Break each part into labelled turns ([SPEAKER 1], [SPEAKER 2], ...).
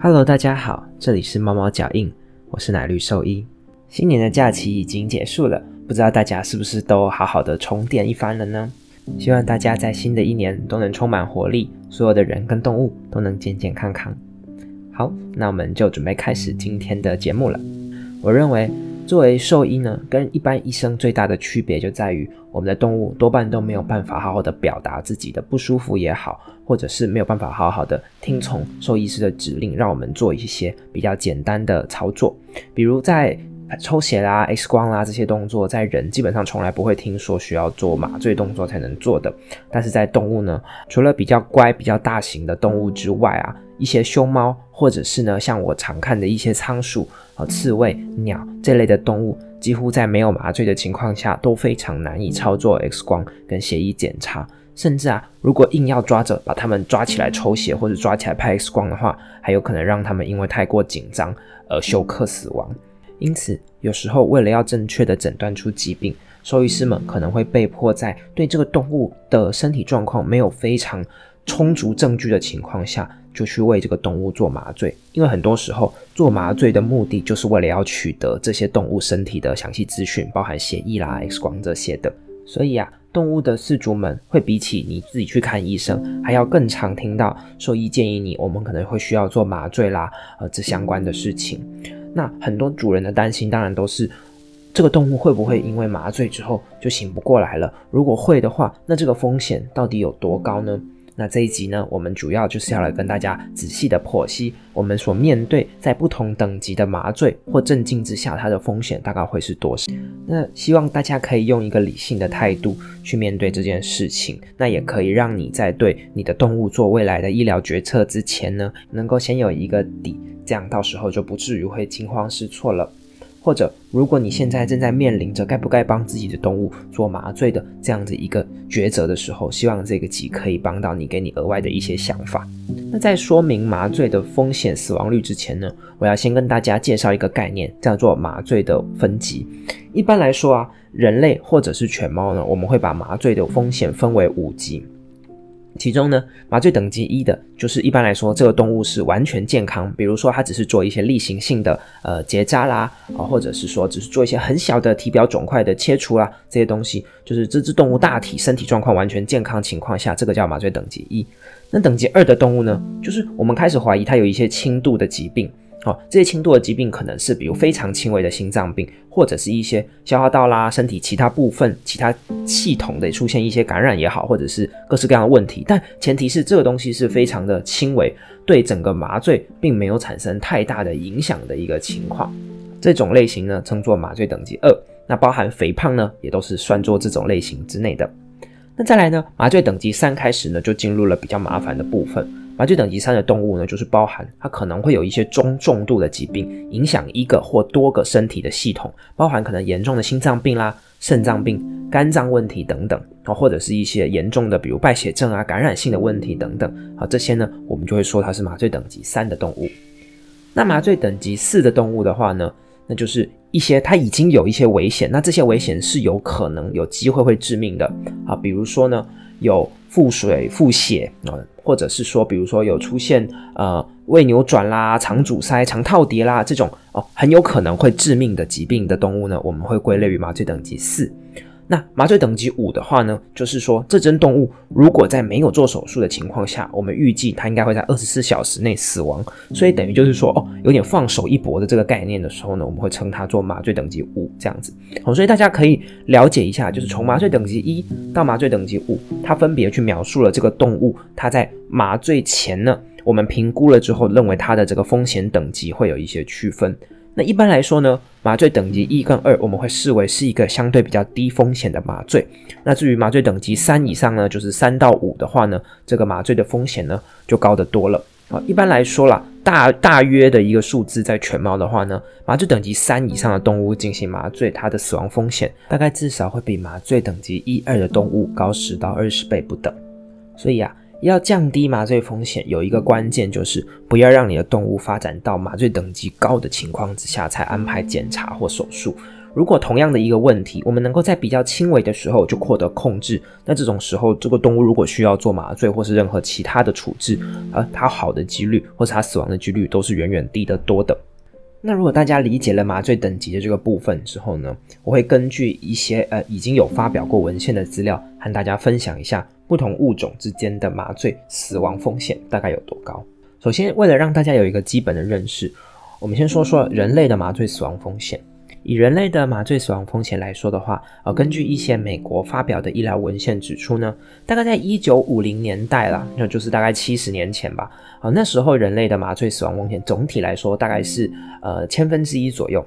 [SPEAKER 1] Hello，大家好，这里是猫猫脚印，我是奶绿兽医。新年的假期已经结束了，不知道大家是不是都好好的充电一番了呢？希望大家在新的一年都能充满活力，所有的人跟动物都能健健康康。好，那我们就准备开始今天的节目了。我认为。作为兽医呢，跟一般医生最大的区别就在于，我们的动物多半都没有办法好好的表达自己的不舒服也好，或者是没有办法好好的听从兽医师的指令，让我们做一些比较简单的操作，比如在抽血啦、X 光啦这些动作，在人基本上从来不会听说需要做麻醉动作才能做的，但是在动物呢，除了比较乖、比较大型的动物之外啊。一些凶猫，或者是呢，像我常看的一些仓鼠、啊刺猬、鸟这类的动物，几乎在没有麻醉的情况下都非常难以操作 X 光跟血液检查，甚至啊，如果硬要抓着把它们抓起来抽血或者抓起来拍 X 光的话，还有可能让他们因为太过紧张而休克死亡。因此，有时候为了要正确的诊断出疾病，兽医师们可能会被迫在对这个动物的身体状况没有非常充足证据的情况下。就去为这个动物做麻醉，因为很多时候做麻醉的目的就是为了要取得这些动物身体的详细资讯，包含血液啦、X 光这些的。所以啊，动物的饲主们会比起你自己去看医生，还要更常听到兽医建议你，我们可能会需要做麻醉啦，呃，这相关的事情。那很多主人的担心当然都是这个动物会不会因为麻醉之后就醒不过来了？如果会的话，那这个风险到底有多高呢？那这一集呢，我们主要就是要来跟大家仔细的剖析我们所面对在不同等级的麻醉或镇静之下，它的风险大概会是多少。那希望大家可以用一个理性的态度去面对这件事情，那也可以让你在对你的动物做未来的医疗决策之前呢，能够先有一个底，这样到时候就不至于会惊慌失措了。或者，如果你现在正在面临着该不该帮自己的动物做麻醉的这样子一个抉择的时候，希望这个集可以帮到你，给你额外的一些想法。那在说明麻醉的风险、死亡率之前呢，我要先跟大家介绍一个概念，叫做麻醉的分级。一般来说啊，人类或者是犬猫呢，我们会把麻醉的风险分为五级。其中呢，麻醉等级一的，就是一般来说，这个动物是完全健康。比如说，它只是做一些例行性的呃结扎啦，啊，或者是说只是做一些很小的体表肿块的切除啦，这些东西，就是这只动物大体身体状况完全健康情况下，这个叫麻醉等级一。那等级二的动物呢，就是我们开始怀疑它有一些轻度的疾病。哦，这些轻度的疾病可能是比如非常轻微的心脏病，或者是一些消化道啦、身体其他部分、其他系统的出现一些感染也好，或者是各式各样的问题。但前提是这个东西是非常的轻微，对整个麻醉并没有产生太大的影响的一个情况。这种类型呢称作麻醉等级二。那包含肥胖呢，也都是算作这种类型之内的。那再来呢，麻醉等级三开始呢，就进入了比较麻烦的部分。麻醉等级三的动物呢，就是包含它可能会有一些中重度的疾病，影响一个或多个身体的系统，包含可能严重的心脏病啦、肾脏病、肝脏问题等等啊，或者是一些严重的，比如败血症啊、感染性的问题等等啊，这些呢，我们就会说它是麻醉等级三的动物。那麻醉等级四的动物的话呢，那就是一些它已经有一些危险，那这些危险是有可能有机会会致命的啊，比如说呢。有腹水、腹泻啊，或者是说，比如说有出现呃胃扭转啦、肠阻塞、肠套叠啦这种哦，很有可能会致命的疾病的动物呢，我们会归类于麻醉等级四。那麻醉等级五的话呢，就是说这只动物如果在没有做手术的情况下，我们预计它应该会在二十四小时内死亡，所以等于就是说哦，有点放手一搏的这个概念的时候呢，我们会称它做麻醉等级五这样子。好，所以大家可以了解一下，就是从麻醉等级一到麻醉等级五，它分别去描述了这个动物它在麻醉前呢，我们评估了之后认为它的这个风险等级会有一些区分。那一般来说呢，麻醉等级一跟二，我们会视为是一个相对比较低风险的麻醉。那至于麻醉等级三以上呢，就是三到五的话呢，这个麻醉的风险呢就高得多了。啊，一般来说啦，大大约的一个数字，在犬猫的话呢，麻醉等级三以上的动物进行麻醉，它的死亡风险大概至少会比麻醉等级一二的动物高十到二十倍不等。所以啊。要降低麻醉风险，有一个关键就是不要让你的动物发展到麻醉等级高的情况之下才安排检查或手术。如果同样的一个问题，我们能够在比较轻微的时候就获得控制，那这种时候，这个动物如果需要做麻醉或是任何其他的处置，而它好的几率或是它死亡的几率都是远远低得多的。那如果大家理解了麻醉等级的这个部分之后呢，我会根据一些呃已经有发表过文献的资料，和大家分享一下不同物种之间的麻醉死亡风险大概有多高。首先，为了让大家有一个基本的认识，我们先说说人类的麻醉死亡风险。以人类的麻醉死亡风险来说的话，呃，根据一些美国发表的医疗文献指出呢，大概在一九五零年代啦，那就是大概七十年前吧，啊，那时候人类的麻醉死亡风险总体来说大概是呃千分之一左右。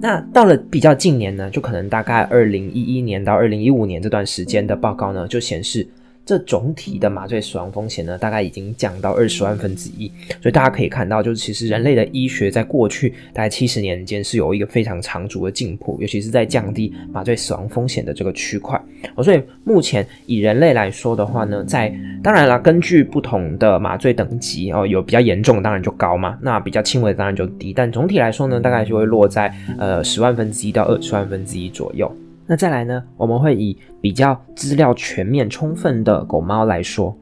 [SPEAKER 1] 那到了比较近年呢，就可能大概二零一一年到二零一五年这段时间的报告呢，就显示。这总体的麻醉死亡风险呢，大概已经降到二十万分之一，所以大家可以看到，就是其实人类的医学在过去大概七十年间是有一个非常长足的进步，尤其是在降低麻醉死亡风险的这个区块。哦，所以目前以人类来说的话呢，在当然了，根据不同的麻醉等级哦，有比较严重当然就高嘛，那比较轻微的当然就低，但总体来说呢，大概就会落在呃十万分之一到二十万分之一左右。那再来呢？我们会以比较资料全面充分的狗猫来说，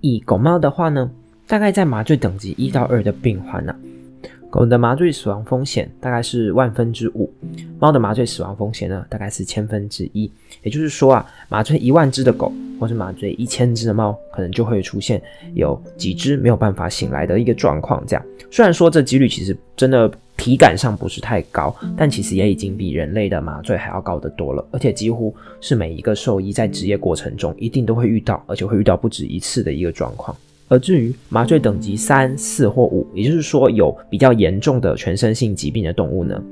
[SPEAKER 1] 以狗猫的话呢，大概在麻醉等级一到二的病患呢，狗的麻醉死亡风险大概是万分之五，猫的麻醉死亡风险呢大概是千分之一。也就是说啊，麻醉一万只的狗，或是麻醉一千只的猫，可能就会出现有几只没有办法醒来的一个状况。这样，虽然说这几率其实真的。体感上不是太高，但其实也已经比人类的麻醉还要高得多了，而且几乎是每一个兽医在职业过程中一定都会遇到，而且会遇到不止一次的一个状况。而至于麻醉等级三、四或五，也就是说有比较严重的全身性疾病的动物呢，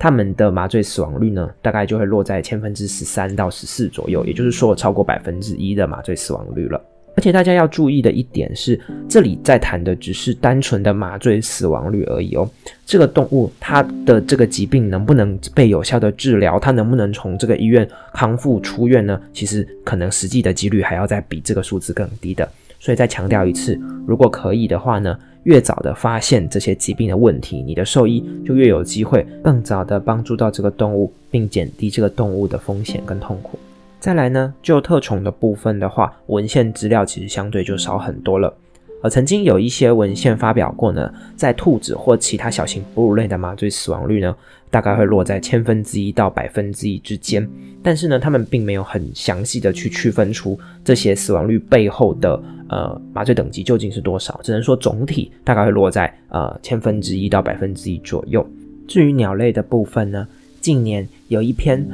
[SPEAKER 1] 它们的麻醉死亡率呢，大概就会落在千分之十三到十四左右，也就是说超过百分之一的麻醉死亡率了。而且大家要注意的一点是，这里在谈的只是单纯的麻醉死亡率而已哦。这个动物它的这个疾病能不能被有效的治疗，它能不能从这个医院康复出院呢？其实可能实际的几率还要再比这个数字更低的。所以再强调一次，如果可以的话呢，越早的发现这些疾病的问题，你的兽医就越有机会更早的帮助到这个动物，并减低这个动物的风险跟痛苦。再来呢，就特宠的部分的话，文献资料其实相对就少很多了。而曾经有一些文献发表过呢，在兔子或其他小型哺乳类的麻醉死亡率呢，大概会落在千分之一到百分之一之间。但是呢，他们并没有很详细的去区分出这些死亡率背后的呃麻醉等级究竟是多少，只能说总体大概会落在呃千分之一到百分之一左右。至于鸟类的部分呢？近年有一篇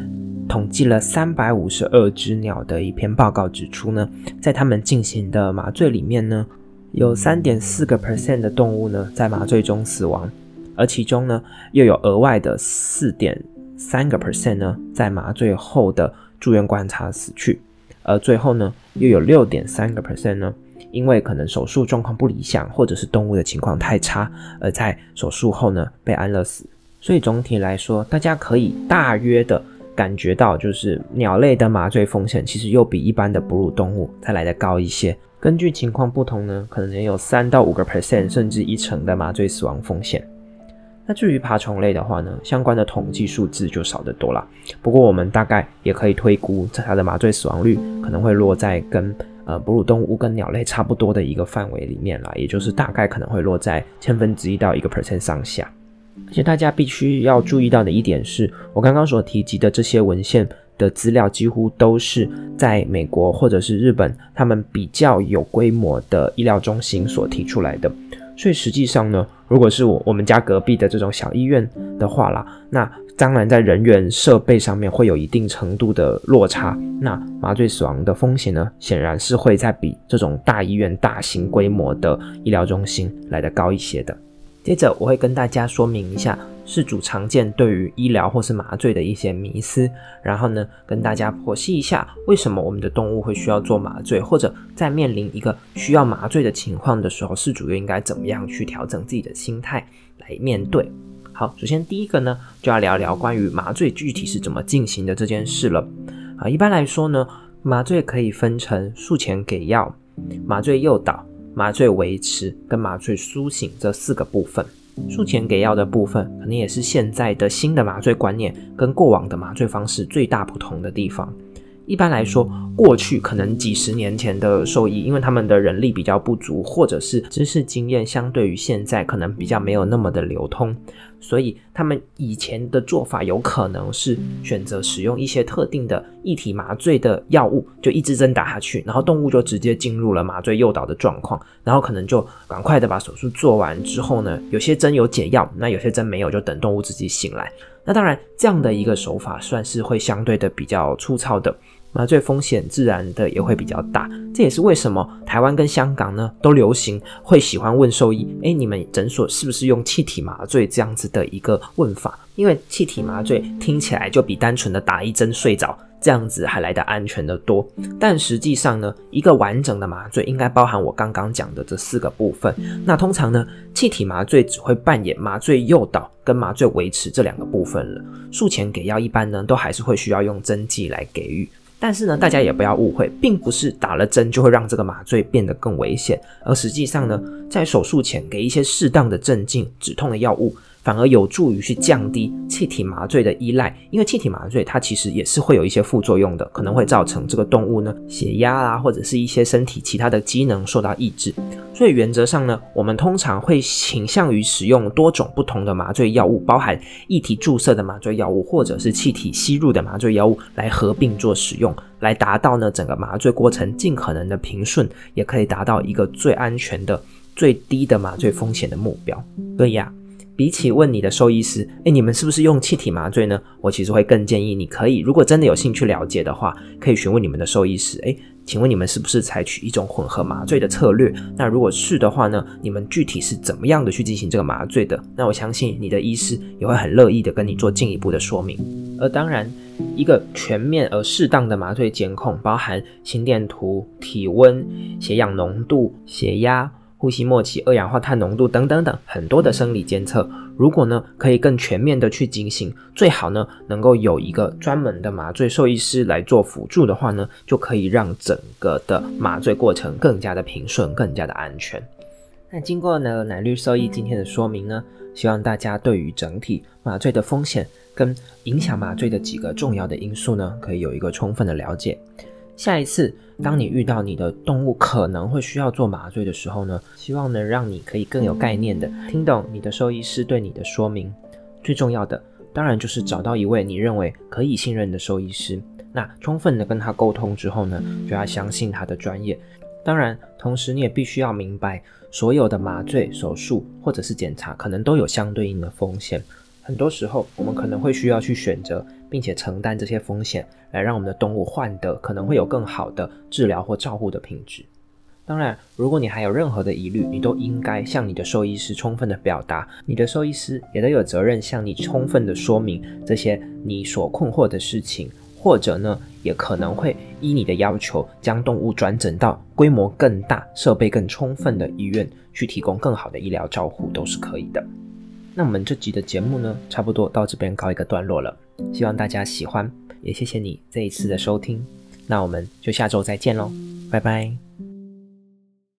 [SPEAKER 1] 统计了三百五十二只鸟的一篇报告指出呢，在他们进行的麻醉里面呢，有三点四个 percent 的动物呢在麻醉中死亡，而其中呢又有额外的四点三个 percent 呢在麻醉后的住院观察死去，而最后呢又有六点三个 percent 呢因为可能手术状况不理想或者是动物的情况太差，而在手术后呢被安乐死。所以总体来说，大家可以大约的感觉到，就是鸟类的麻醉风险其实又比一般的哺乳动物再来的高一些。根据情况不同呢，可能也有三到五个 percent，甚至一成的麻醉死亡风险。那至于爬虫类的话呢，相关的统计数字就少得多了。不过我们大概也可以推估，它的麻醉死亡率可能会落在跟呃哺乳动物跟鸟类差不多的一个范围里面了，也就是大概可能会落在千分之一到一个 percent 上下。而且大家必须要注意到的一点是，我刚刚所提及的这些文献的资料，几乎都是在美国或者是日本，他们比较有规模的医疗中心所提出来的。所以实际上呢，如果是我我们家隔壁的这种小医院的话啦，那当然在人员设备上面会有一定程度的落差，那麻醉死亡的风险呢，显然是会在比这种大医院、大型规模的医疗中心来的高一些的。接着我会跟大家说明一下事主常见对于医疗或是麻醉的一些迷思，然后呢跟大家剖析一下为什么我们的动物会需要做麻醉，或者在面临一个需要麻醉的情况的时候，事主又应该怎么样去调整自己的心态来面对。好，首先第一个呢就要聊聊关于麻醉具体是怎么进行的这件事了。啊，一般来说呢，麻醉可以分成术前给药、麻醉诱导。麻醉维持跟麻醉苏醒这四个部分。术前给药的部分，可能也是现在的新的麻醉观念跟过往的麻醉方式最大不同的地方。一般来说，过去可能几十年前的兽医，因为他们的人力比较不足，或者是知识经验相对于现在可能比较没有那么的流通，所以他们以前的做法有可能是选择使用一些特定的异体麻醉的药物，就一支针打下去，然后动物就直接进入了麻醉诱导的状况，然后可能就赶快的把手术做完之后呢，有些针有解药，那有些针没有，就等动物自己醒来。那当然，这样的一个手法算是会相对的比较粗糙的。麻醉风险自然的也会比较大，这也是为什么台湾跟香港呢都流行会喜欢问兽医：哎，你们诊所是不是用气体麻醉这样子的一个问法？因为气体麻醉听起来就比单纯的打一针睡着这样子还来得安全的多。但实际上呢，一个完整的麻醉应该包含我刚刚讲的这四个部分。那通常呢，气体麻醉只会扮演麻醉诱导跟麻醉维持这两个部分了。术前给药一般呢，都还是会需要用针剂来给予。但是呢，大家也不要误会，并不是打了针就会让这个麻醉变得更危险，而实际上呢，在手术前给一些适当的镇静、止痛的药物。反而有助于去降低气体麻醉的依赖，因为气体麻醉它其实也是会有一些副作用的，可能会造成这个动物呢血压啊，或者是一些身体其他的机能受到抑制。所以原则上呢，我们通常会倾向于使用多种不同的麻醉药物，包含液体注射的麻醉药物，或者是气体吸入的麻醉药物来合并做使用，来达到呢整个麻醉过程尽可能的平顺，也可以达到一个最安全的、最低的麻醉风险的目标。所以啊。比起问你的兽医师，哎，你们是不是用气体麻醉呢？我其实会更建议你可以，如果真的有兴趣了解的话，可以询问你们的兽医师。哎，请问你们是不是采取一种混合麻醉的策略？那如果是的话呢，你们具体是怎么样的去进行这个麻醉的？那我相信你的医师也会很乐意的跟你做进一步的说明。而当然，一个全面而适当的麻醉监控，包含心电图、体温、血氧浓度、血压。呼吸末期、二氧化碳浓度等等等很多的生理监测，如果呢可以更全面的去进行，最好呢能够有一个专门的麻醉兽医师来做辅助的话呢，就可以让整个的麻醉过程更加的平顺、更加的安全。那经过呢奶绿兽医今天的说明呢，希望大家对于整体麻醉的风险跟影响麻醉的几个重要的因素呢，可以有一个充分的了解。下一次，当你遇到你的动物可能会需要做麻醉的时候呢，希望能让你可以更有概念的听懂你的兽医师对你的说明。最重要的，当然就是找到一位你认为可以信任的兽医师。那充分的跟他沟通之后呢，就要相信他的专业。当然，同时你也必须要明白，所有的麻醉、手术或者是检查，可能都有相对应的风险。很多时候，我们可能会需要去选择，并且承担这些风险，来让我们的动物换得可能会有更好的治疗或照护的品质。当然，如果你还有任何的疑虑，你都应该向你的兽医师充分的表达，你的兽医师也都有责任向你充分的说明这些你所困惑的事情，或者呢，也可能会依你的要求，将动物转诊到规模更大、设备更充分的医院，去提供更好的医疗照护，都是可以的。那我们这集的节目呢，差不多到这边告一个段落了。希望大家喜欢，也谢谢你这一次的收听。那我们就下周再见喽，拜拜。